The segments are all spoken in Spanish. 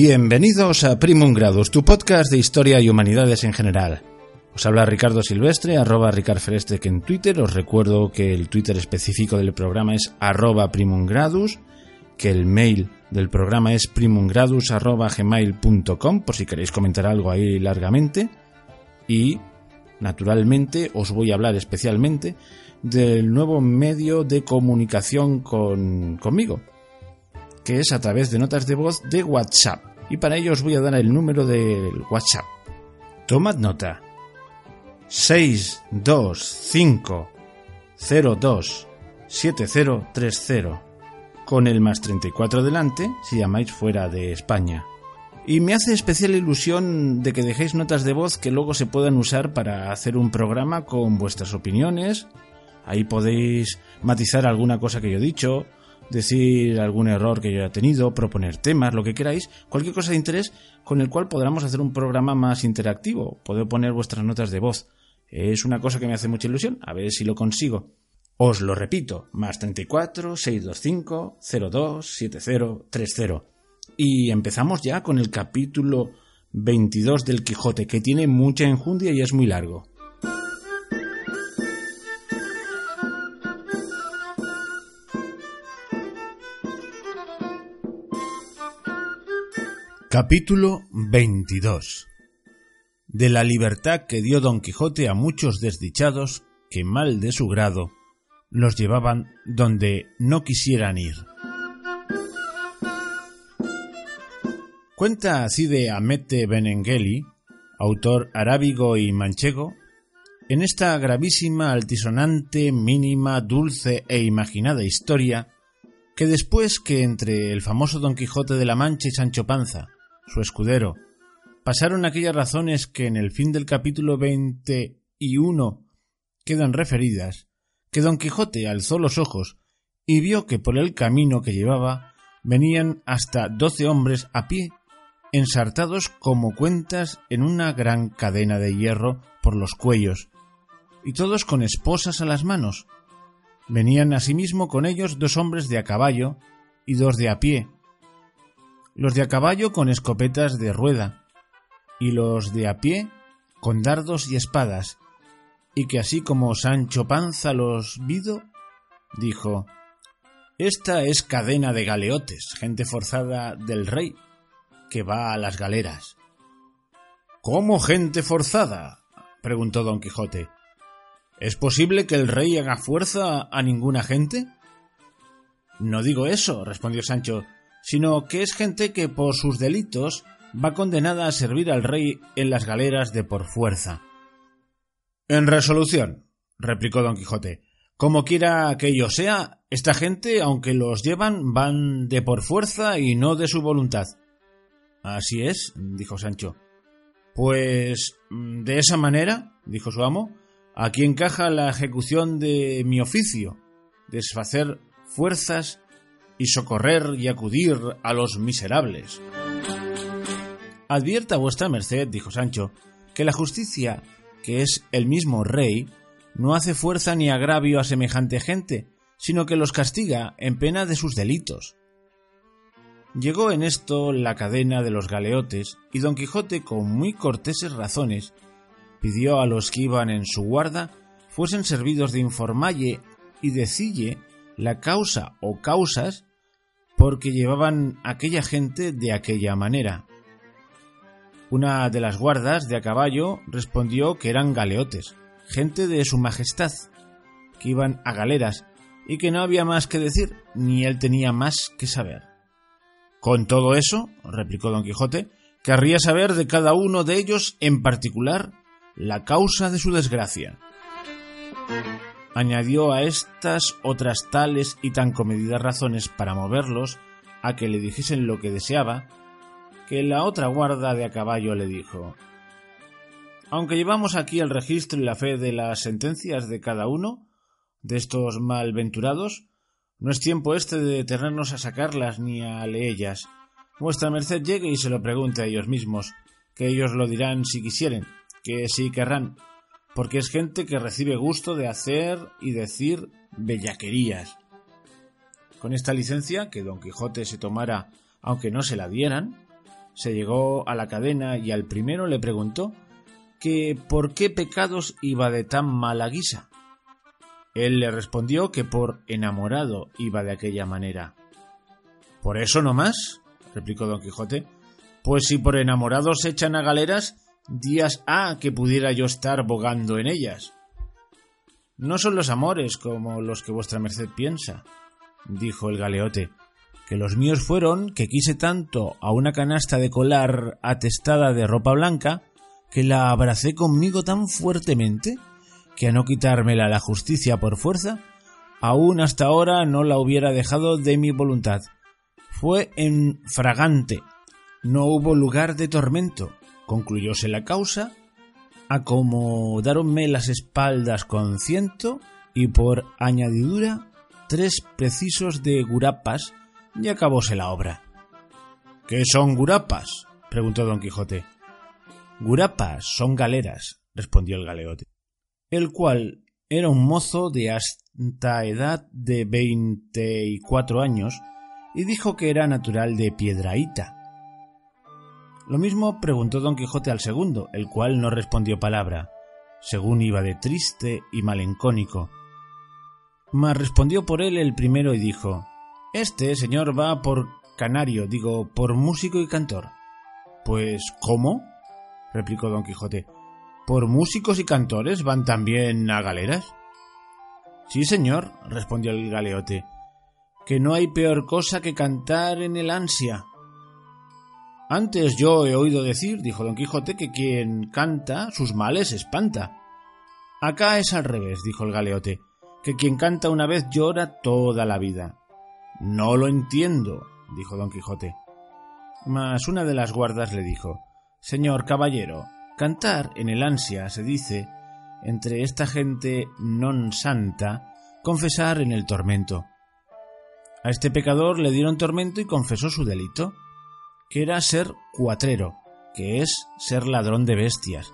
Bienvenidos a Primum Gradus, tu podcast de historia y humanidades en general. Os habla Ricardo Silvestre, arroba Fereste en Twitter. Os recuerdo que el Twitter específico del programa es arroba Primum Gradus, que el mail del programa es primumgradus por si queréis comentar algo ahí largamente. Y, naturalmente, os voy a hablar especialmente del nuevo medio de comunicación con, conmigo, que es a través de notas de voz de WhatsApp. Y para ello os voy a dar el número del WhatsApp. Tomad nota. 625 02 7030 con el más 34 delante si llamáis fuera de España. Y me hace especial ilusión de que dejéis notas de voz que luego se puedan usar para hacer un programa con vuestras opiniones. Ahí podéis matizar alguna cosa que yo he dicho, decir algún error que yo haya tenido, proponer temas, lo que queráis, cualquier cosa de interés con el cual podamos hacer un programa más interactivo. Podéis poner vuestras notas de voz. Es una cosa que me hace mucha ilusión, a ver si lo consigo. Os lo repito, más 34 625 02 7030. Y empezamos ya con el capítulo 22 del Quijote, que tiene mucha enjundia y es muy largo. Capítulo 22 De la libertad que dio Don Quijote a muchos desdichados que mal de su grado los llevaban donde no quisieran ir. Cuenta así de Amete Benengeli, autor arábigo y manchego, en esta gravísima, altisonante, mínima, dulce e imaginada historia, que después que entre el famoso Don Quijote de la Mancha y Sancho Panza, su escudero, pasaron aquellas razones que en el fin del capítulo veinte y uno quedan referidas, que don Quijote alzó los ojos y vio que por el camino que llevaba venían hasta doce hombres a pie, ensartados como cuentas en una gran cadena de hierro por los cuellos, y todos con esposas a las manos. Venían asimismo con ellos dos hombres de a caballo y dos de a pie, los de a caballo con escopetas de rueda, y los de a pie con dardos y espadas, y que así como Sancho Panza los vido, dijo Esta es cadena de galeotes, gente forzada del rey, que va a las galeras. ¿Cómo gente forzada? preguntó don Quijote. ¿Es posible que el rey haga fuerza a ninguna gente? No digo eso, respondió Sancho, sino que es gente que por sus delitos va condenada a servir al rey en las galeras de por fuerza. En resolución, replicó don Quijote, como quiera que ello sea, esta gente, aunque los llevan, van de por fuerza y no de su voluntad. Así es, dijo Sancho. Pues de esa manera, dijo su amo, aquí encaja la ejecución de mi oficio, desfacer fuerzas y socorrer y acudir a los miserables. Advierta vuestra merced, dijo Sancho, que la justicia que es el mismo rey, no hace fuerza ni agravio a semejante gente, sino que los castiga en pena de sus delitos. Llegó en esto la cadena de los galeotes, y don Quijote, con muy corteses razones, pidió a los que iban en su guarda fuesen servidos de informalle y decille la causa o causas porque llevaban aquella gente de aquella manera. Una de las guardas de a caballo respondió que eran galeotes, gente de su majestad, que iban a galeras y que no había más que decir, ni él tenía más que saber. Con todo eso, replicó don Quijote, querría saber de cada uno de ellos en particular la causa de su desgracia. Añadió a estas otras tales y tan comedidas razones para moverlos a que le dijesen lo que deseaba que la otra guarda de a caballo le dijo Aunque llevamos aquí el registro y la fe de las sentencias de cada uno de estos malventurados, no es tiempo este de detenernos a sacarlas ni a leellas. Vuestra merced llegue y se lo pregunte a ellos mismos, que ellos lo dirán si quisieren, que sí querrán, porque es gente que recibe gusto de hacer y decir bellaquerías. Con esta licencia, que don Quijote se tomara aunque no se la dieran, se llegó a la cadena y al primero le preguntó que por qué pecados iba de tan mala guisa. Él le respondió que por enamorado iba de aquella manera. ¿Por eso no más? replicó don Quijote. Pues si por enamorados se echan a galeras, días ha que pudiera yo estar bogando en ellas. No son los amores como los que vuestra merced piensa, dijo el galeote, que los míos fueron que quise tanto a una canasta de colar atestada de ropa blanca que la abracé conmigo tan fuertemente que a no quitármela la justicia por fuerza, aún hasta ahora no la hubiera dejado de mi voluntad. Fue en fragante, no hubo lugar de tormento, concluyóse la causa, acomodáronme las espaldas con ciento y por añadidura tres precisos de gurapas y acabóse la obra. ¿Qué son gurapas? preguntó don Quijote. Gurapas son galeras, respondió el galeote el cual era un mozo de hasta edad de veinte y cuatro años y dijo que era natural de Piedraíta. Lo mismo preguntó don Quijote al segundo, el cual no respondió palabra, según iba de triste y malencónico. Mas respondió por él el primero y dijo Este señor va por canario, digo, por músico y cantor. Pues ¿cómo? replicó don Quijote por músicos y cantores van también a galeras? Sí, señor, respondió el galeote, que no hay peor cosa que cantar en el ansia. Antes yo he oído decir, dijo don Quijote, que quien canta sus males espanta. Acá es al revés, dijo el galeote, que quien canta una vez llora toda la vida. No lo entiendo, dijo don Quijote. Mas una de las guardas le dijo Señor caballero, Cantar en el ansia se dice, entre esta gente non santa, confesar en el tormento. A este pecador le dieron tormento y confesó su delito, era ser cuatrero, que es ser ladrón de bestias,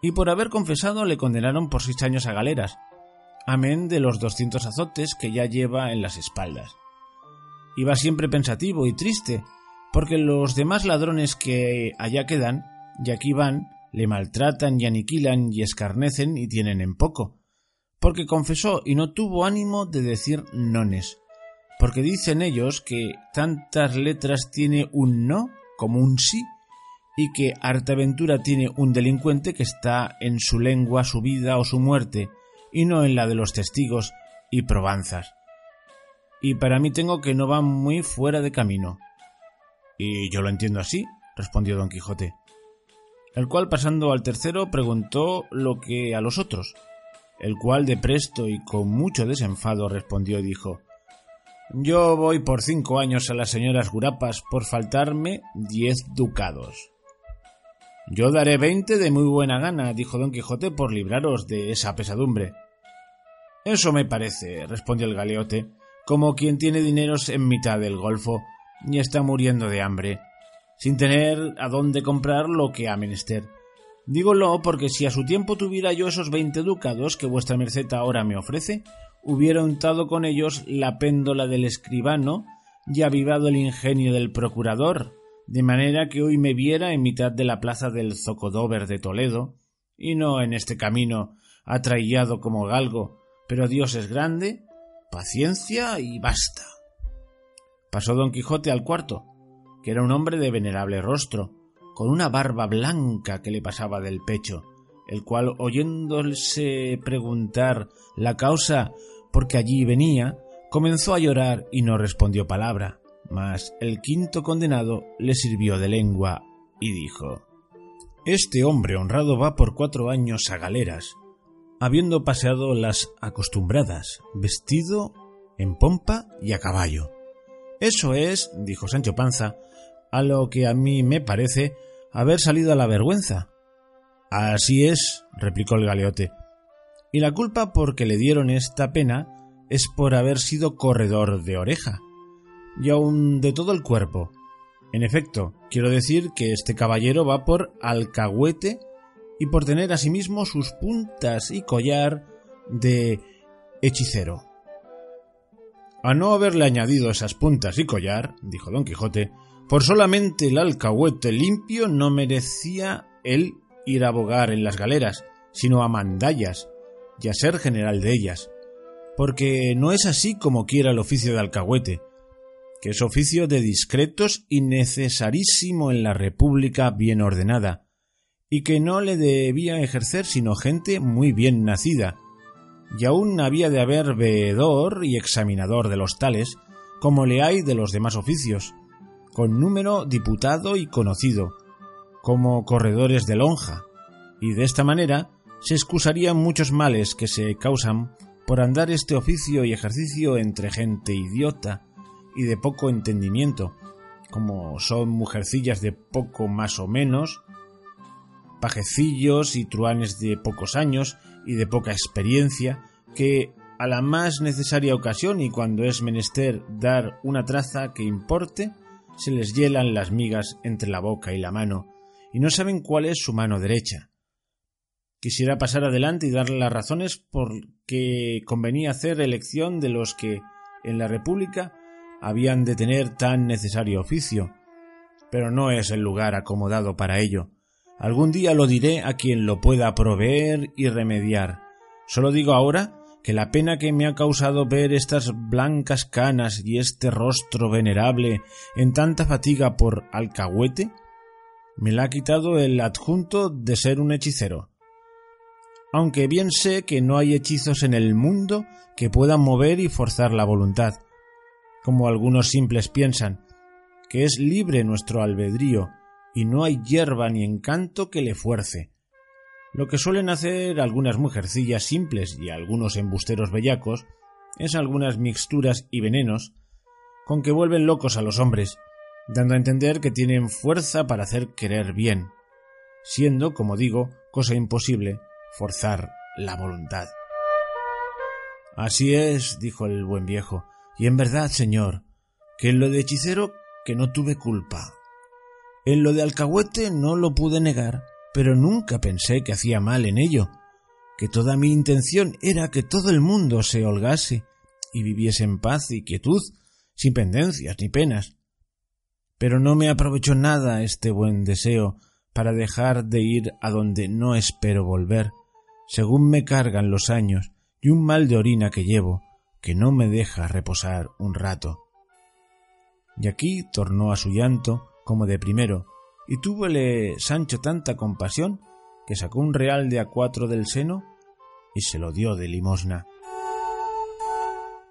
y por haber confesado le condenaron por seis años a galeras, amén de los doscientos azotes que ya lleva en las espaldas. Iba siempre pensativo y triste, porque los demás ladrones que allá quedan, y aquí van, le maltratan y aniquilan y escarnecen y tienen en poco, porque confesó y no tuvo ánimo de decir nones, porque dicen ellos que tantas letras tiene un no como un sí, y que harta aventura tiene un delincuente que está en su lengua su vida o su muerte, y no en la de los testigos y probanzas. Y para mí tengo que no va muy fuera de camino. Y yo lo entiendo así, respondió don Quijote el cual pasando al tercero preguntó lo que a los otros, el cual de presto y con mucho desenfado respondió y dijo Yo voy por cinco años a las señoras Gurapas por faltarme diez ducados. Yo daré veinte de muy buena gana, dijo don Quijote, por libraros de esa pesadumbre. Eso me parece, respondió el galeote, como quien tiene dineros en mitad del golfo y está muriendo de hambre sin tener a dónde comprar lo que ha menester. Dígolo porque si a su tiempo tuviera yo esos veinte ducados que vuestra merced ahora me ofrece, hubiera untado con ellos la péndola del escribano y avivado el ingenio del procurador, de manera que hoy me viera en mitad de la plaza del Zocodover de Toledo, y no en este camino atraillado como galgo, pero Dios es grande, paciencia y basta. Pasó don Quijote al cuarto, que era un hombre de venerable rostro, con una barba blanca que le pasaba del pecho, el cual oyéndose preguntar la causa por qué allí venía, comenzó a llorar y no respondió palabra, mas el quinto condenado le sirvió de lengua y dijo Este hombre honrado va por cuatro años a galeras, habiendo paseado las acostumbradas, vestido en pompa y a caballo. Eso es, dijo Sancho Panza, a lo que a mí me parece haber salido a la vergüenza. Así es, replicó el galeote. Y la culpa por que le dieron esta pena es por haber sido corredor de oreja, y aun de todo el cuerpo. En efecto, quiero decir que este caballero va por alcahuete y por tener asimismo sus puntas y collar de hechicero. A no haberle añadido esas puntas y collar, dijo don Quijote, Por solamente el alcahuete limpio no merecía él ir a bogar en las galeras, sino a mandallas y a ser general de ellas, porque no es así como quiera el oficio de alcahuete, que es oficio de discretos y necesarísimo en la república bien ordenada, y que no le debía ejercer sino gente muy bien nacida, y aún había de haber veedor y examinador de los tales, como le hay de los demás oficios, con número diputado y conocido, como corredores de lonja, y de esta manera se excusarían muchos males que se causan por andar este oficio y ejercicio entre gente idiota y de poco entendimiento, como son mujercillas de poco más o menos, pajecillos y truanes de pocos años y de poca experiencia, que a la más necesaria ocasión y cuando es menester dar una traza que importe, se les hielan las migas entre la boca y la mano, y no saben cuál es su mano derecha. Quisiera pasar adelante y darle las razones por que convenía hacer elección de los que en la República habían de tener tan necesario oficio, pero no es el lugar acomodado para ello. Algún día lo diré a quien lo pueda proveer y remediar. Solo digo ahora que la pena que me ha causado ver estas blancas canas y este rostro venerable en tanta fatiga por alcahuete, me la ha quitado el adjunto de ser un hechicero. Aunque bien sé que no hay hechizos en el mundo que puedan mover y forzar la voluntad, como algunos simples piensan, que es libre nuestro albedrío y no hay hierba ni encanto que le fuerce. Lo que suelen hacer algunas mujercillas simples y algunos embusteros bellacos es algunas mixturas y venenos con que vuelven locos a los hombres, dando a entender que tienen fuerza para hacer querer bien, siendo, como digo, cosa imposible forzar la voluntad. Así es, dijo el buen viejo, y en verdad, señor, que en lo de hechicero que no tuve culpa. En lo de alcahuete no lo pude negar, pero nunca pensé que hacía mal en ello, que toda mi intención era que todo el mundo se holgase y viviese en paz y quietud, sin pendencias ni penas. Pero no me aprovechó nada este buen deseo para dejar de ir a donde no espero volver, según me cargan los años y un mal de orina que llevo, que no me deja reposar un rato. Y aquí tornó a su llanto como de primero, y túvole Sancho tanta compasión que sacó un real de a cuatro del seno y se lo dio de limosna.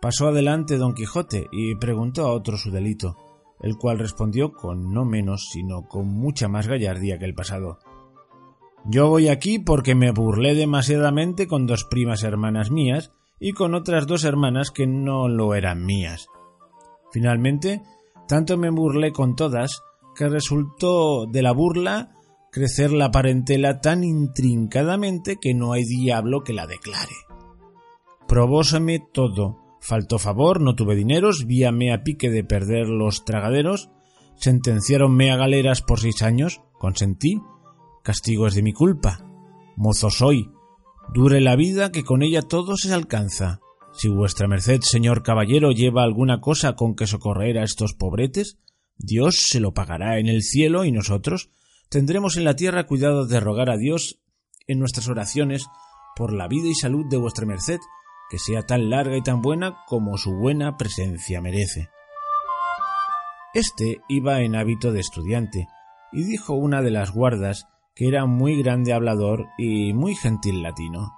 Pasó adelante don Quijote y preguntó a otro su delito, el cual respondió con no menos sino con mucha más gallardía que el pasado. Yo voy aquí porque me burlé demasiadamente con dos primas hermanas mías y con otras dos hermanas que no lo eran mías. Finalmente, tanto me burlé con todas que resultó de la burla crecer la parentela tan intrincadamente que no hay diablo que la declare. Probósame todo, faltó favor, no tuve dineros, víame a pique de perder los tragaderos, sentenciáronme a galeras por seis años, consentí, castigo es de mi culpa, mozo soy, dure la vida que con ella todo se alcanza. Si vuestra merced, señor caballero, lleva alguna cosa con que socorrer a estos pobretes, Dios se lo pagará en el cielo y nosotros tendremos en la tierra cuidado de rogar a Dios en nuestras oraciones por la vida y salud de vuestra merced, que sea tan larga y tan buena como su buena presencia merece. Este iba en hábito de estudiante, y dijo una de las guardas que era muy grande hablador y muy gentil latino.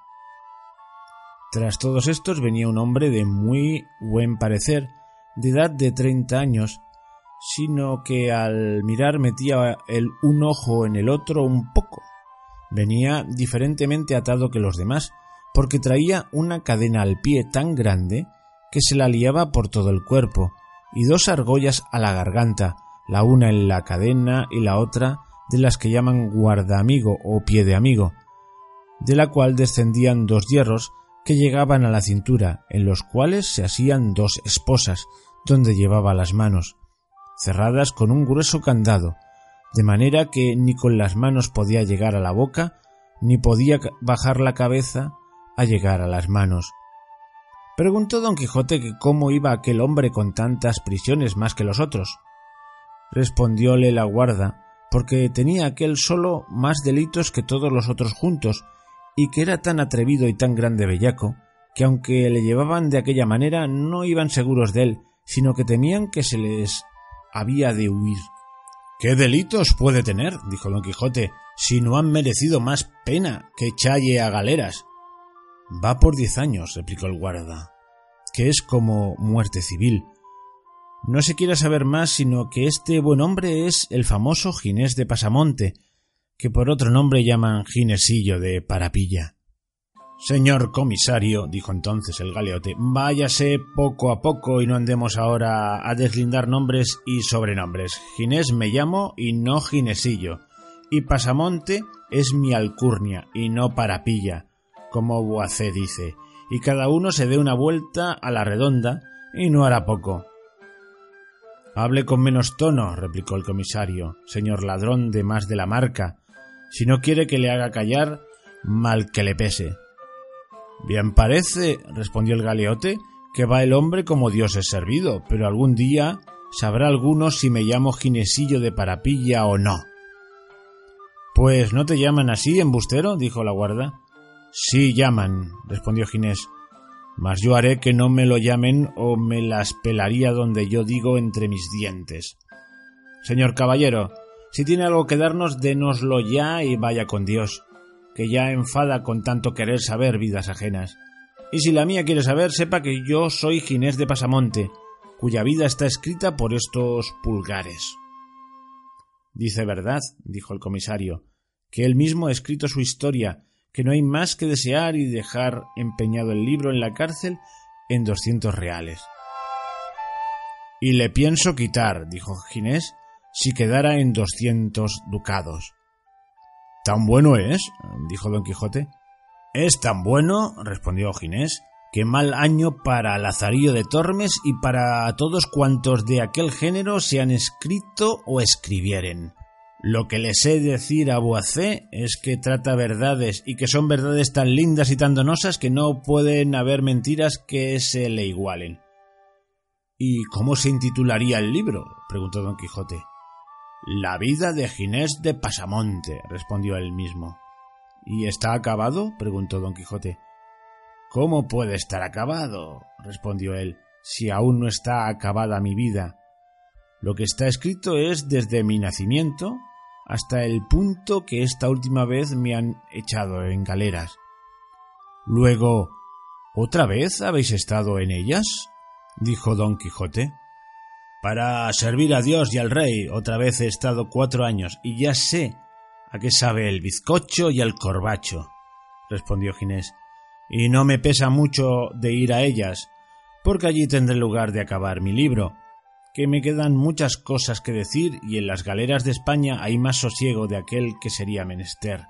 Tras todos estos venía un hombre de muy buen parecer, de edad de treinta años, sino que al mirar metía el un ojo en el otro un poco. Venía diferentemente atado que los demás, porque traía una cadena al pie tan grande que se la liaba por todo el cuerpo, y dos argollas a la garganta, la una en la cadena y la otra de las que llaman guardaamigo o pie de amigo, de la cual descendían dos hierros que llegaban a la cintura, en los cuales se asían dos esposas, donde llevaba las manos, cerradas con un grueso candado, de manera que ni con las manos podía llegar a la boca, ni podía bajar la cabeza a llegar a las manos. Preguntó don Quijote que cómo iba aquel hombre con tantas prisiones más que los otros. respondióle la guarda, porque tenía aquel solo más delitos que todos los otros juntos, y que era tan atrevido y tan grande bellaco, que aunque le llevaban de aquella manera no iban seguros de él, sino que temían que se les había de huir. ¿Qué delitos puede tener? dijo don Quijote, si no han merecido más pena que echalle a galeras. Va por diez años, replicó el guarda, que es como muerte civil. No se quiere saber más sino que este buen hombre es el famoso Ginés de Pasamonte, que por otro nombre llaman Ginesillo de Parapilla. Señor comisario, dijo entonces el galeote, váyase poco a poco y no andemos ahora a deslindar nombres y sobrenombres. Ginés me llamo y no Ginesillo, y Pasamonte es mi alcurnia y no Parapilla, como Boacé dice, y cada uno se dé una vuelta a la redonda y no hará poco. Hable con menos tono, replicó el comisario, señor ladrón de más de la marca. Si no quiere que le haga callar, mal que le pese. Bien parece, respondió el galeote, que va el hombre como Dios es servido, pero algún día sabrá alguno si me llamo Ginesillo de Parapilla o no. Pues no te llaman así, embustero, dijo la guarda. Sí llaman, respondió Ginés, mas yo haré que no me lo llamen o me las pelaría donde yo digo entre mis dientes. Señor caballero, si tiene algo que darnos, dénoslo ya y vaya con Dios, que ya enfada con tanto querer saber vidas ajenas. Y si la mía quiere saber, sepa que yo soy Ginés de Pasamonte, cuya vida está escrita por estos pulgares. Dice verdad, dijo el comisario, que él mismo ha escrito su historia que no hay más que desear y dejar empeñado el libro en la cárcel en doscientos reales. Y le pienso quitar, dijo Ginés, si quedara en doscientos ducados. ¿Tan bueno es? dijo don Quijote. Es tan bueno, respondió Ginés, que mal año para Lazarillo de Tormes y para todos cuantos de aquel género se han escrito o escribieren. Lo que le sé decir a Boacé es que trata verdades y que son verdades tan lindas y tan donosas que no pueden haber mentiras que se le igualen. ¿Y cómo se intitularía el libro? preguntó don Quijote. La vida de Ginés de Pasamonte, respondió él mismo. ¿Y está acabado? preguntó don Quijote. ¿Cómo puede estar acabado? respondió él, si aún no está acabada mi vida. Lo que está escrito es desde mi nacimiento hasta el punto que esta última vez me han echado en galeras. Luego, ¿otra vez habéis estado en ellas? dijo don Quijote. Para servir a Dios y al rey otra vez he estado cuatro años y ya sé a qué sabe el bizcocho y el corbacho, respondió Ginés, y no me pesa mucho de ir a ellas, porque allí tendré lugar de acabar mi libro, que me quedan muchas cosas que decir y en las galeras de España hay más sosiego de aquel que sería menester,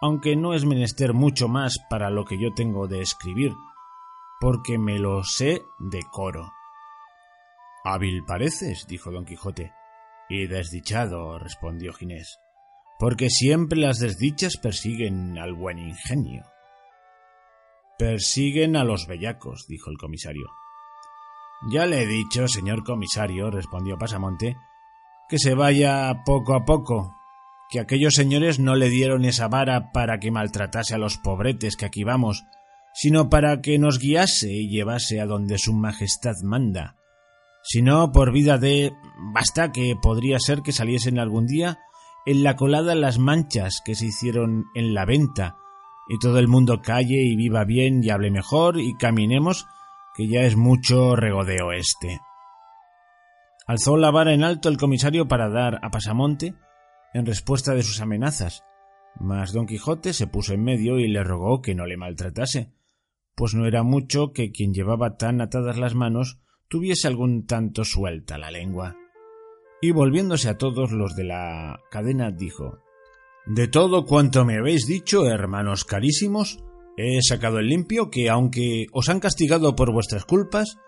aunque no es menester mucho más para lo que yo tengo de escribir, porque me lo sé de coro. Hábil pareces, dijo don Quijote. Y desdichado, respondió Ginés, porque siempre las desdichas persiguen al buen ingenio. Persiguen a los bellacos, dijo el comisario. Ya le he dicho, señor comisario, respondió Pasamonte, que se vaya poco a poco, que aquellos señores no le dieron esa vara para que maltratase a los pobretes que aquí vamos, sino para que nos guiase y llevase a donde su majestad manda, sino por vida de basta que podría ser que saliesen algún día en la colada las manchas que se hicieron en la venta, y todo el mundo calle y viva bien y hable mejor y caminemos que ya es mucho regodeo este. Alzó la vara en alto el comisario para dar a Pasamonte en respuesta de sus amenazas, mas don Quijote se puso en medio y le rogó que no le maltratase, pues no era mucho que quien llevaba tan atadas las manos tuviese algún tanto suelta la lengua. Y volviéndose a todos los de la cadena dijo De todo cuanto me habéis dicho, hermanos carísimos, He sacado el limpio que, aunque os han castigado por vuestras culpas,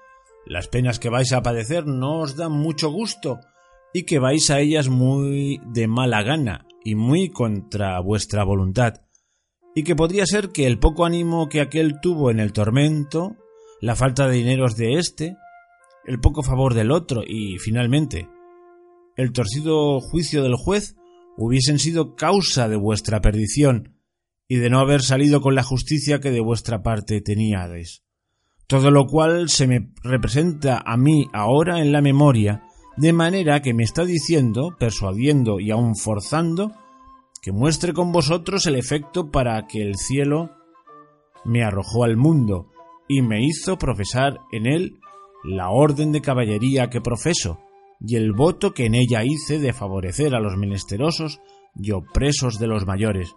las penas que vais a padecer no os dan mucho gusto y que vais a ellas muy de mala gana y muy contra vuestra voluntad, y que podría ser que el poco ánimo que aquel tuvo en el tormento, la falta de dineros de éste, el poco favor del otro y, finalmente, el torcido juicio del juez hubiesen sido causa de vuestra perdición y de no haber salido con la justicia que de vuestra parte teníades. Todo lo cual se me representa a mí ahora en la memoria, de manera que me está diciendo, persuadiendo y aun forzando, que muestre con vosotros el efecto para que el cielo me arrojó al mundo y me hizo profesar en él la orden de caballería que profeso y el voto que en ella hice de favorecer a los menesterosos y opresos de los mayores.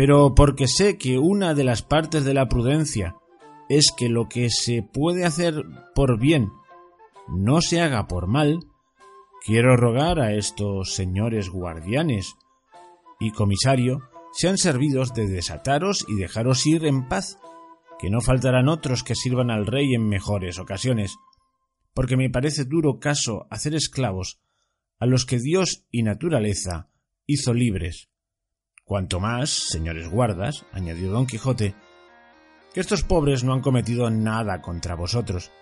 Pero porque sé que una de las partes de la prudencia es que lo que se puede hacer por bien no se haga por mal, quiero rogar a estos señores guardianes y comisario sean servidos de desataros y dejaros ir en paz, que no faltarán otros que sirvan al rey en mejores ocasiones, porque me parece duro caso hacer esclavos a los que Dios y naturaleza hizo libres. Cuanto más, señores guardas, añadió don Quijote, que estos pobres no han cometido nada contra vosotros.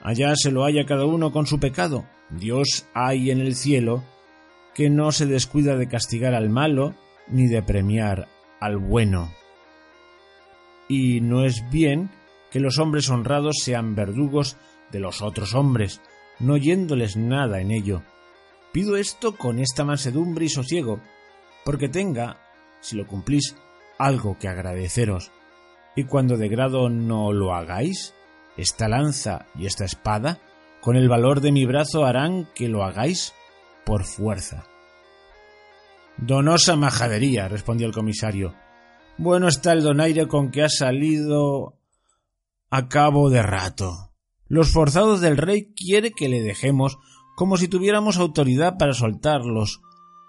Allá se lo haya cada uno con su pecado. Dios hay en el cielo que no se descuida de castigar al malo ni de premiar al bueno. Y no es bien que los hombres honrados sean verdugos de los otros hombres, no oyéndoles nada en ello. Pido esto con esta mansedumbre y sosiego, porque tenga, si lo cumplís, algo que agradeceros. Y cuando de grado no lo hagáis, esta lanza y esta espada, con el valor de mi brazo harán que lo hagáis por fuerza. Donosa majadería, respondió el comisario. Bueno está el donaire con que ha salido a cabo de rato. Los forzados del rey quiere que le dejemos como si tuviéramos autoridad para soltarlos,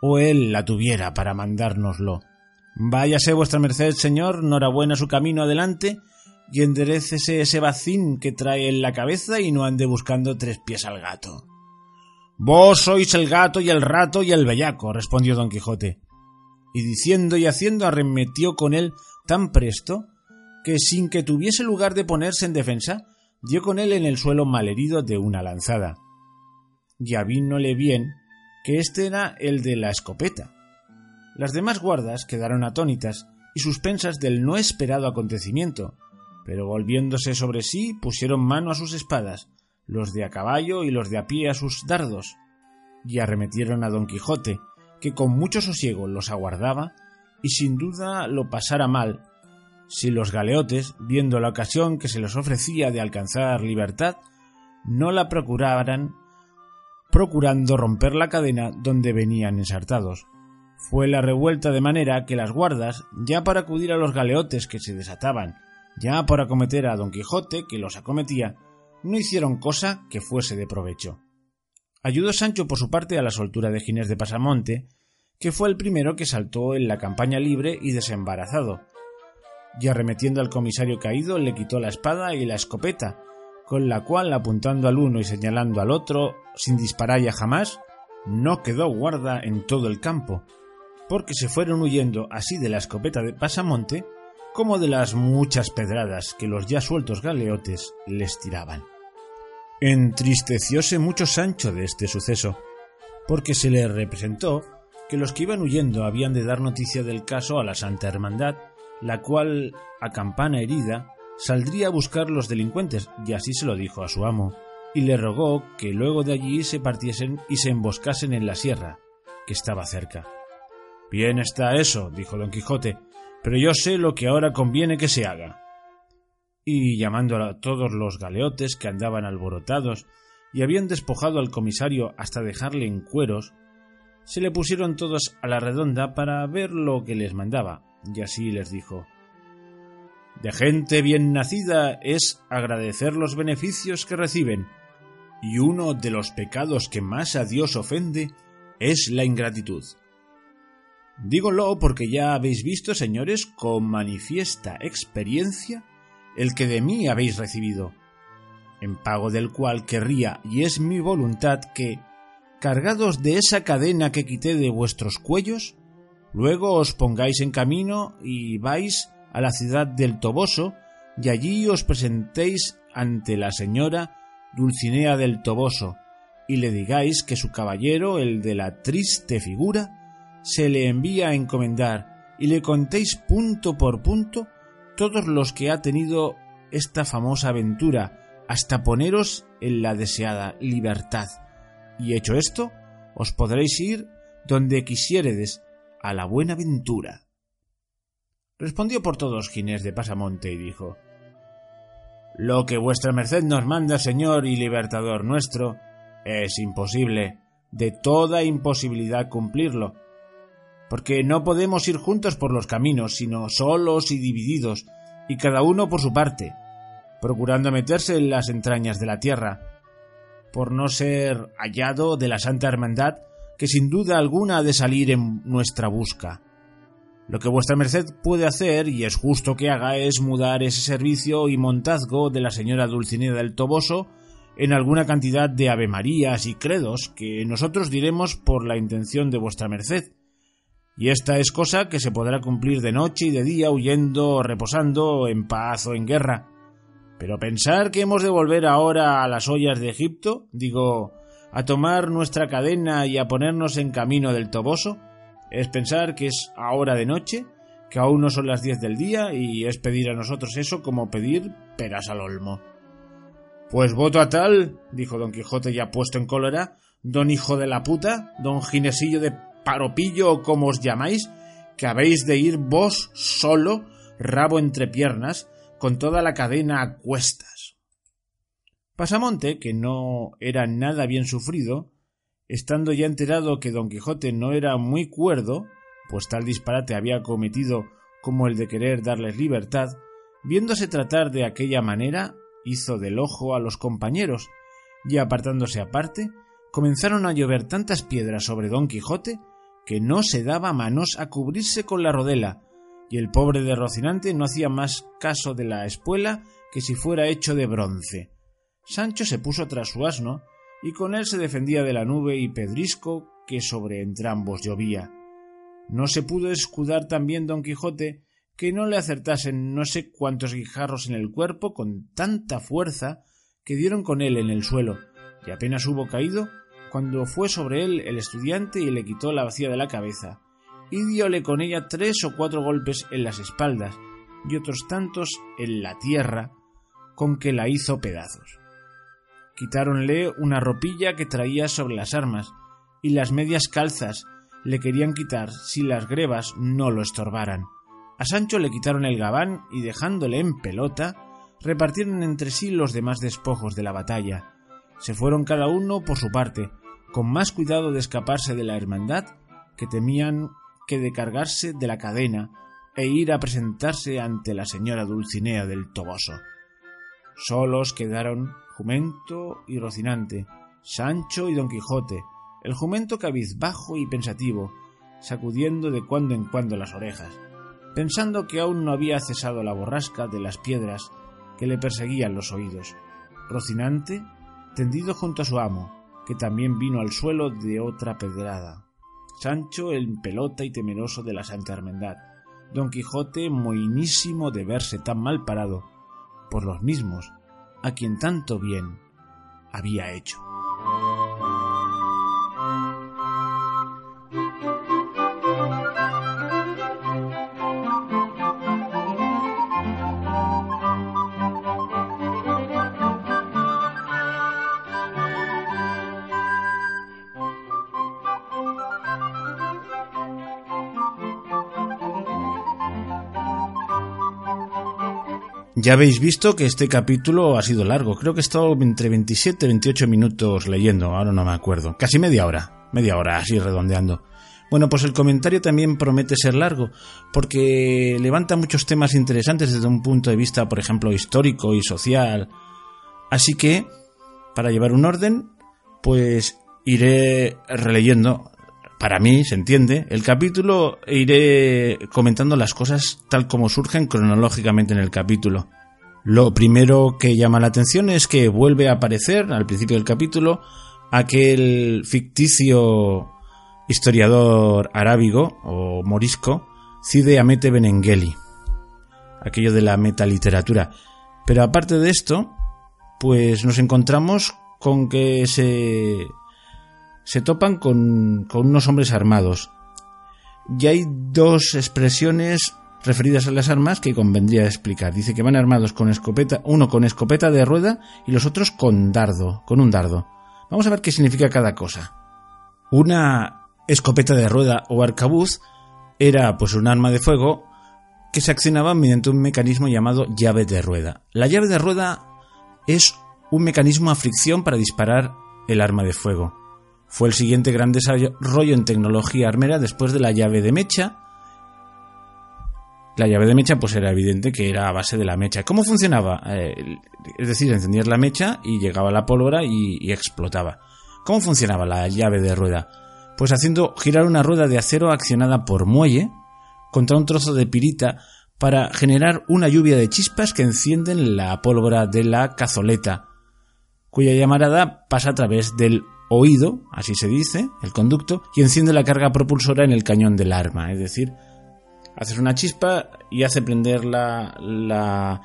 o él la tuviera para mandárnoslo. Váyase vuestra merced, señor, norabuena su camino adelante, y enderécese ese bacín que trae en la cabeza y no ande buscando tres pies al gato. Vos sois el gato y el rato y el bellaco, respondió don Quijote. Y diciendo y haciendo arremetió con él tan presto que sin que tuviese lugar de ponerse en defensa, dio con él en el suelo malherido de una lanzada. Y avínole bien que este era el de la escopeta. Las demás guardas quedaron atónitas y suspensas del no esperado acontecimiento, pero volviéndose sobre sí pusieron mano a sus espadas los de a caballo y los de a pie a sus dardos, y arremetieron a don Quijote, que con mucho sosiego los aguardaba, y sin duda lo pasara mal, si los galeotes, viendo la ocasión que se les ofrecía de alcanzar libertad, no la procuraran, procurando romper la cadena donde venían ensartados. Fue la revuelta de manera que las guardas, ya para acudir a los galeotes que se desataban, ya para acometer a don Quijote que los acometía, no hicieron cosa que fuese de provecho. Ayudó Sancho por su parte a la soltura de Ginés de Pasamonte, que fue el primero que saltó en la campaña libre y desembarazado, y arremetiendo al comisario caído le quitó la espada y la escopeta, con la cual, apuntando al uno y señalando al otro, sin disparar ya jamás, no quedó guarda en todo el campo, porque se fueron huyendo así de la escopeta de Pasamonte como de las muchas pedradas que los ya sueltos galeotes les tiraban. Entristecióse mucho Sancho de este suceso, porque se le representó que los que iban huyendo habían de dar noticia del caso a la Santa Hermandad, la cual, a campana herida, saldría a buscar los delincuentes, y así se lo dijo a su amo, y le rogó que luego de allí se partiesen y se emboscasen en la sierra, que estaba cerca. Bien está eso, dijo don Quijote, pero yo sé lo que ahora conviene que se haga. Y llamando a todos los galeotes que andaban alborotados y habían despojado al comisario hasta dejarle en cueros, se le pusieron todos a la redonda para ver lo que les mandaba, y así les dijo De gente bien nacida es agradecer los beneficios que reciben, y uno de los pecados que más a Dios ofende es la ingratitud. Dígolo porque ya habéis visto, señores, con manifiesta experiencia el que de mí habéis recibido, en pago del cual querría, y es mi voluntad, que, cargados de esa cadena que quité de vuestros cuellos, luego os pongáis en camino y vais a la ciudad del Toboso, y allí os presentéis ante la señora Dulcinea del Toboso, y le digáis que su caballero, el de la triste figura, se le envía a encomendar y le contéis punto por punto todos los que ha tenido esta famosa aventura hasta poneros en la deseada libertad. Y hecho esto, os podréis ir donde quisiéredes a la buena ventura. Respondió por todos Ginés de Pasamonte y dijo Lo que vuestra merced nos manda, señor y libertador nuestro, es imposible, de toda imposibilidad cumplirlo, porque no podemos ir juntos por los caminos, sino solos y divididos, y cada uno por su parte, procurando meterse en las entrañas de la tierra, por no ser hallado de la Santa Hermandad, que sin duda alguna ha de salir en nuestra busca. Lo que vuestra merced puede hacer, y es justo que haga, es mudar ese servicio y montazgo de la señora Dulcinea del Toboso en alguna cantidad de avemarías y credos que nosotros diremos por la intención de vuestra merced. Y esta es cosa que se podrá cumplir de noche y de día, huyendo o reposando, en paz o en guerra. Pero pensar que hemos de volver ahora a las ollas de Egipto, digo, a tomar nuestra cadena y a ponernos en camino del Toboso, es pensar que es ahora de noche, que aún no son las diez del día, y es pedir a nosotros eso como pedir peras al olmo. Pues voto a tal, dijo don Quijote ya puesto en cólera, don hijo de la puta, don ginesillo de paropillo como os llamáis, que habéis de ir vos solo, rabo entre piernas, con toda la cadena a cuestas. Pasamonte, que no era nada bien sufrido, estando ya enterado que don Quijote no era muy cuerdo, pues tal disparate había cometido como el de querer darles libertad, viéndose tratar de aquella manera, hizo del ojo a los compañeros, y apartándose aparte, comenzaron a llover tantas piedras sobre don Quijote que no se daba manos a cubrirse con la rodela, y el pobre de Rocinante no hacía más caso de la espuela que si fuera hecho de bronce. Sancho se puso tras su asno, y con él se defendía de la nube y pedrisco que sobre entrambos llovía. No se pudo escudar también don Quijote que no le acertasen no sé cuántos guijarros en el cuerpo con tanta fuerza que dieron con él en el suelo, y apenas hubo caído cuando fue sobre él el estudiante y le quitó la vacía de la cabeza, y diole con ella tres o cuatro golpes en las espaldas y otros tantos en la tierra, con que la hizo pedazos. Quitáronle una ropilla que traía sobre las armas, y las medias calzas le querían quitar si las grebas no lo estorbaran. A Sancho le quitaron el gabán y dejándole en pelota, repartieron entre sí los demás despojos de la batalla. Se fueron cada uno por su parte, con más cuidado de escaparse de la hermandad que temían que de cargarse de la cadena e ir a presentarse ante la señora Dulcinea del Toboso. Solos quedaron Jumento y Rocinante, Sancho y Don Quijote, el jumento cabizbajo y pensativo, sacudiendo de cuando en cuando las orejas pensando que aún no había cesado la borrasca de las piedras que le perseguían los oídos. Rocinante, tendido junto a su amo, que también vino al suelo de otra pedrada. Sancho en pelota y temeroso de la Santa Hermandad. Don Quijote moinísimo de verse tan mal parado por los mismos a quien tanto bien había hecho. Ya habéis visto que este capítulo ha sido largo. Creo que he estado entre 27 y 28 minutos leyendo. Ahora no me acuerdo. Casi media hora. Media hora, así redondeando. Bueno, pues el comentario también promete ser largo, porque levanta muchos temas interesantes desde un punto de vista, por ejemplo, histórico y social. Así que, para llevar un orden, pues iré releyendo, para mí, se entiende, el capítulo iré comentando las cosas tal como surgen cronológicamente en el capítulo. Lo primero que llama la atención es que vuelve a aparecer al principio del capítulo aquel ficticio historiador arábigo o morisco Cide Amete Benengeli, aquello de la metaliteratura. Pero aparte de esto, pues nos encontramos con que se se topan con, con unos hombres armados. Y hay dos expresiones referidas a las armas que convendría explicar. Dice que van armados con escopeta, uno con escopeta de rueda y los otros con dardo, con un dardo. Vamos a ver qué significa cada cosa. Una escopeta de rueda o arcabuz era pues un arma de fuego que se accionaba mediante un mecanismo llamado llave de rueda. La llave de rueda es un mecanismo a fricción para disparar el arma de fuego. Fue el siguiente gran desarrollo en tecnología armera después de la llave de mecha. La llave de mecha pues era evidente que era a base de la mecha. ¿Cómo funcionaba? Eh, es decir, encendías la mecha y llegaba la pólvora y, y explotaba. ¿Cómo funcionaba la llave de rueda? Pues haciendo girar una rueda de acero accionada por muelle contra un trozo de pirita para generar una lluvia de chispas que encienden la pólvora de la cazoleta, cuya llamarada pasa a través del oído, así se dice, el conducto, y enciende la carga propulsora en el cañón del arma. Es decir, haces una chispa y hace prender la, la,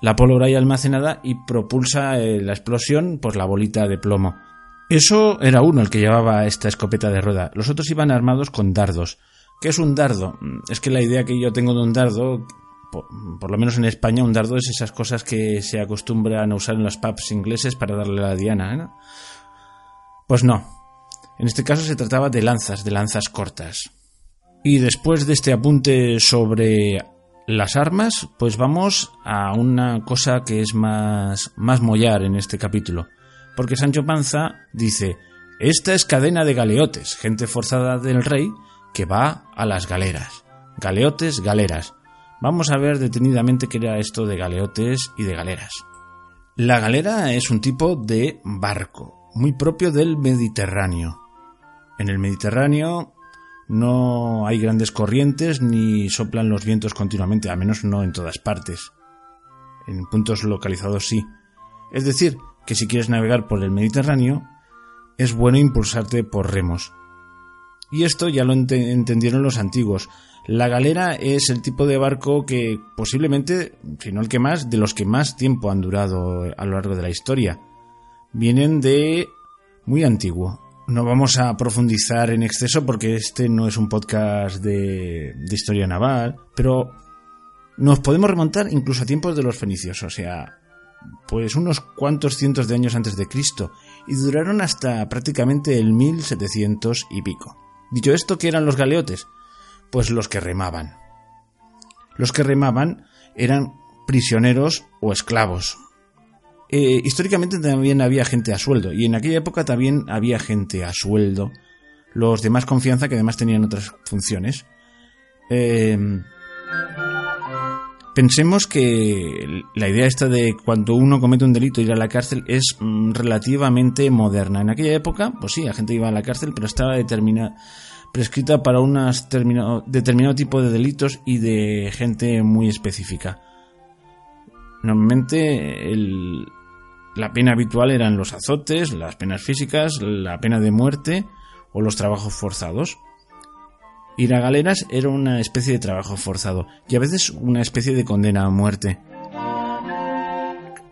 la pólvora ahí almacenada y propulsa eh, la explosión por la bolita de plomo. Eso era uno el que llevaba esta escopeta de rueda. Los otros iban armados con dardos. ¿Qué es un dardo? Es que la idea que yo tengo de un dardo, por, lo menos en España, un dardo es esas cosas que se acostumbran a usar en los pubs ingleses para darle a la diana. ¿no? Pues no. En este caso se trataba de lanzas, de lanzas cortas. Y después de este apunte sobre las armas, pues vamos a una cosa que es más, más mollar en este capítulo. Porque Sancho Panza dice, esta es cadena de galeotes, gente forzada del rey, que va a las galeras. Galeotes, galeras. Vamos a ver detenidamente qué era esto de galeotes y de galeras. La galera es un tipo de barco, muy propio del Mediterráneo. En el Mediterráneo no hay grandes corrientes ni soplan los vientos continuamente, a menos no en todas partes. En puntos localizados sí. Es decir, que si quieres navegar por el Mediterráneo, es bueno impulsarte por remos. Y esto ya lo entendieron los antiguos. La galera es el tipo de barco que posiblemente, si no el que más, de los que más tiempo han durado a lo largo de la historia vienen de muy antiguo. No vamos a profundizar en exceso porque este no es un podcast de, historia naval, pero nos podemos remontar incluso a tiempos de los fenicios, o sea, pues unos cuantos cientos de años antes de Cristo, y duraron hasta prácticamente el 1700 y pico. Dicho esto, ¿qué eran los galeotes? Pues los que remaban. Los que remaban eran prisioneros o esclavos, eh, históricamente también había gente a sueldo y en aquella época también había gente a sueldo, los de más confianza que además tenían otras funciones. Em, pensemos que la idea esta de cuando uno comete un delito ir a la cárcel es mm, relativamente moderna. En aquella época, pues sí, la gente iba a la cárcel, pero estaba determinada prescrita para un determinado tipo de delitos y de gente muy específica. Normalmente el, la pena habitual eran los azotes, las penas físicas, la pena de muerte o los trabajos forzados. Ir a galeras era una especie de trabajo forzado y a veces una especie de condena a muerte.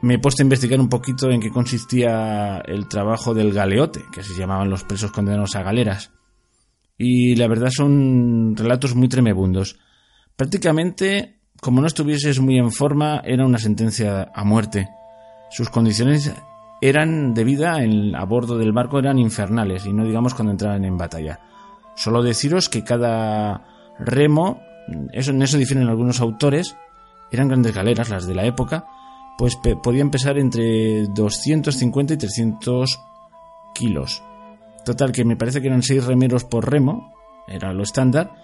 Me he puesto a investigar un poquito en qué consistía el trabajo del galeote, que se llamaban los presos condenados a galeras. Y la verdad son relatos muy tremebundos. Prácticamente, como no estuvieses muy en forma, era una sentencia a muerte. Sus condiciones eran de vida a bordo del barco eran infernales y no digamos cuando entraban en batalla. Solo deciros que cada remo, eso, en eso difieren algunos autores, eran grandes galeras las de la época, pues podían pesar entre 250 y 300 kilos. Total, que me parece que eran 6 remeros por remo, era lo estándar.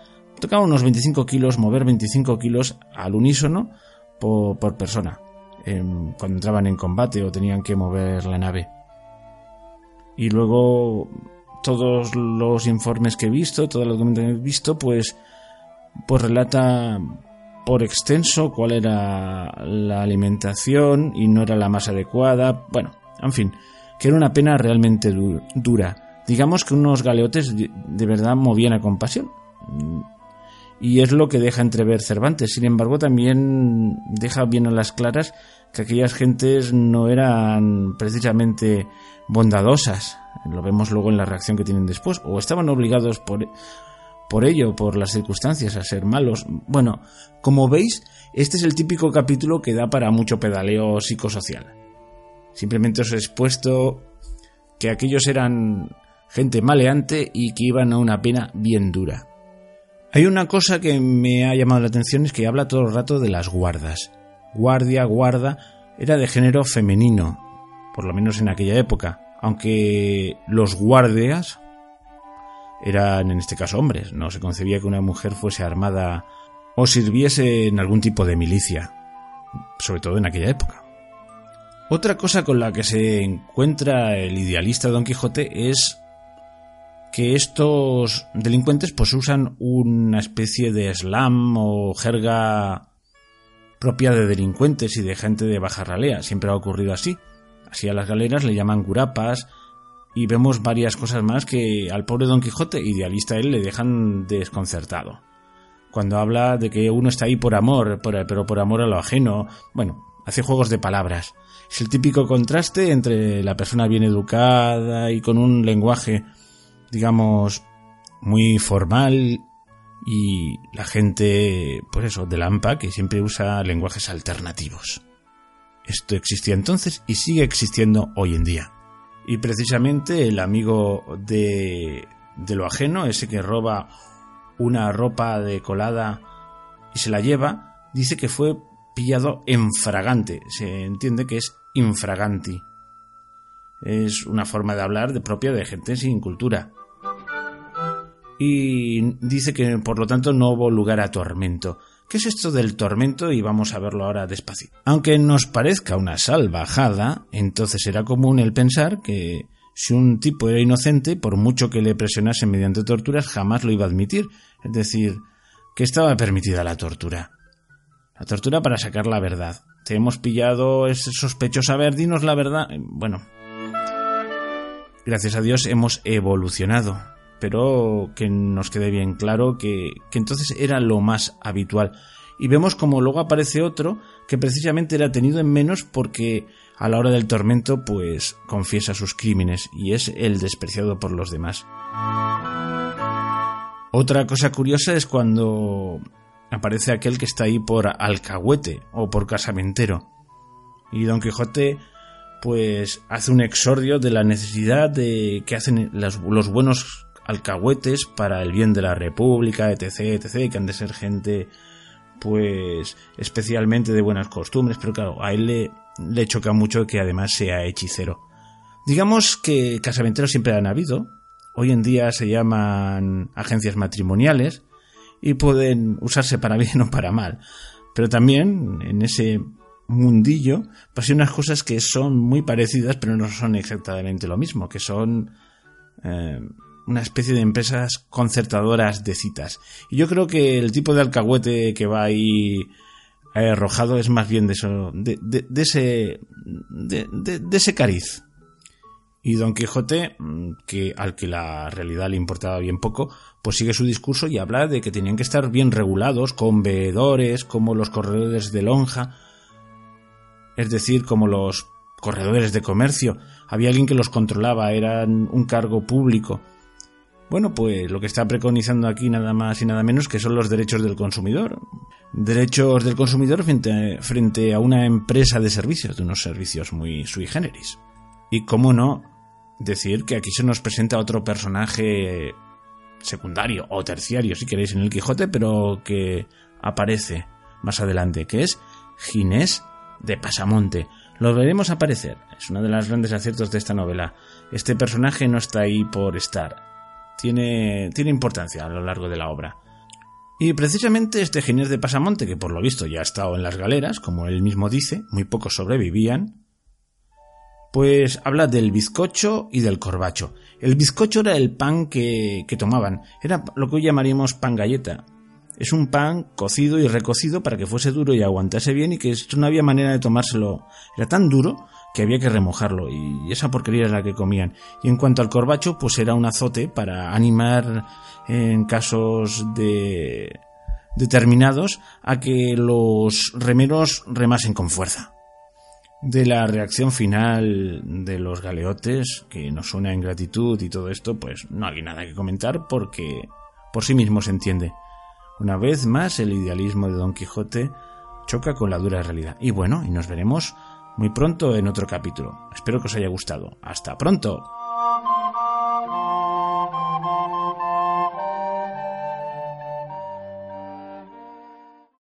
Tocaba unos 25 kilos, mover 25 kilos al unísono por persona cuando entraban en combate o tenían que mover la nave. Y luego todos los informes que he visto, toda la documentación que he visto, pues, pues relata por extenso cuál era la alimentación y no era la más adecuada. Bueno, en fin, que era una pena realmente dura. Digamos que unos galeotes de verdad movían a compasión y es lo que deja entrever Cervantes. Sin embargo, también deja bien a las claras que aquellas gentes no eran precisamente bondadosas, lo vemos luego en la reacción que tienen después, o estaban obligados por, por ello, por las circunstancias, a ser malos. Bueno, como veis, este es el típico capítulo que da para mucho pedaleo psicosocial. Simplemente os he expuesto que aquellos eran gente maleante y que iban a una pena bien dura. Hay una cosa que me ha llamado la atención es que habla todo el rato de las guardas. Guardia, guarda, era de género femenino, por lo menos en aquella época, aunque los guardias eran en este caso hombres, no se concebía que una mujer fuese armada o sirviese en algún tipo de milicia, sobre todo en aquella época. Otra cosa con la que se encuentra el idealista Don Quijote es que estos delincuentes pues usan una especie de slam o jerga propia de delincuentes y de gente de baja ralea. Siempre ha ocurrido así. Así a las galeras le llaman curapas y vemos varias cosas más que al pobre Don Quijote, idealista él, le dejan desconcertado. Cuando habla de que uno está ahí por amor, pero por amor a lo ajeno, bueno, hace juegos de palabras. Es el típico contraste entre la persona bien educada y con un lenguaje digamos, muy formal y la gente, pues eso, de Lampa, que siempre usa lenguajes alternativos. Esto existía entonces y sigue existiendo hoy en día. Y precisamente el amigo de, de lo ajeno, ese que roba una ropa de colada y se la lleva, dice que fue pillado en fragante. Se entiende que es infraganti. Es una forma de hablar de propia de gente sin cultura y dice que por lo tanto no hubo lugar a tormento. ¿Qué es esto del tormento? Y vamos a verlo ahora despacito. Aunque nos parezca una salvajada, entonces era común el pensar que si un tipo era inocente, por mucho que le presionasen mediante torturas, jamás lo iba a admitir. Es decir, que estaba permitida la tortura. La tortura para sacar la verdad. Te hemos pillado, es sospechoso, a ver, dinos la verdad. Bueno, gracias a Dios hemos evolucionado pero que nos quede bien claro que, entonces era lo más habitual. Y vemos como luego aparece otro que precisamente era tenido en menos porque a la hora del tormento pues confiesa sus crímenes y es el despreciado por los demás. Otra cosa curiosa es cuando aparece aquel que está ahí por alcahuete o por casamentero. Y Don Quijote pues hace un exordio de la necesidad de que hacen los buenos alcahuetes para el bien de la República, etc., etc., que han de ser gente, pues, especialmente de buenas costumbres, pero claro, a él le, choca mucho que además sea hechicero. Digamos que casamenteros siempre han habido, hoy en día se llaman agencias matrimoniales y pueden usarse para bien o para mal, pero también en ese mundillo pues hay unas cosas que son muy parecidas pero no son exactamente lo mismo, que son eh, una especie de empresas concertadoras de citas. Y yo creo que el tipo de alcahuete que va ahí arrojado es más bien de eso, de, ese, de, ese cariz. Y Don Quijote, mm, que al que la realidad le importaba bien poco, pues sigue su discurso y habla de que tenían que estar bien regulados, con veedores, como los corredores de lonja, es decir, como los corredores de comercio. Había alguien que los controlaba, eran un cargo público. Bueno, pues lo que está preconizando aquí nada más y nada menos que son los derechos del consumidor. Derechos del consumidor frente, a una empresa de servicios, de unos servicios muy sui generis. Y cómo no decir que aquí se nos presenta otro personaje secundario o terciario, si queréis, en el Quijote, pero que aparece más adelante, que es Ginés de Pasamonte. Lo veremos aparecer, es uno de los grandes aciertos de esta novela. Este personaje no está ahí por estar, tiene, tiene importancia a lo largo de la obra. Y precisamente este Ginés de Pasamonte, que por lo visto ya ha estado en las galeras, como él mismo dice, muy pocos sobrevivían, pues habla del bizcocho y del corbacho. El bizcocho era el pan que, que tomaban, era lo que hoy llamaríamos pan galleta. Es un pan cocido y recocido para que fuese duro y aguantase bien y que no había manera de tomárselo. Era tan duro que había que remojarlo y esa porquería era la que comían. Y en cuanto al corbacho, pues era un azote para animar en casos de determinados a que los remeros remasen con fuerza. De la reacción final de los galeotes, que nos suena en gratitud y todo esto, pues no hay nada que comentar porque por sí mismo se entiende. Una vez más, el idealismo de Don Quijote choca con la dura realidad. Y bueno, y nos veremos muy pronto en otro capítulo. Espero que os haya gustado. Hasta pronto.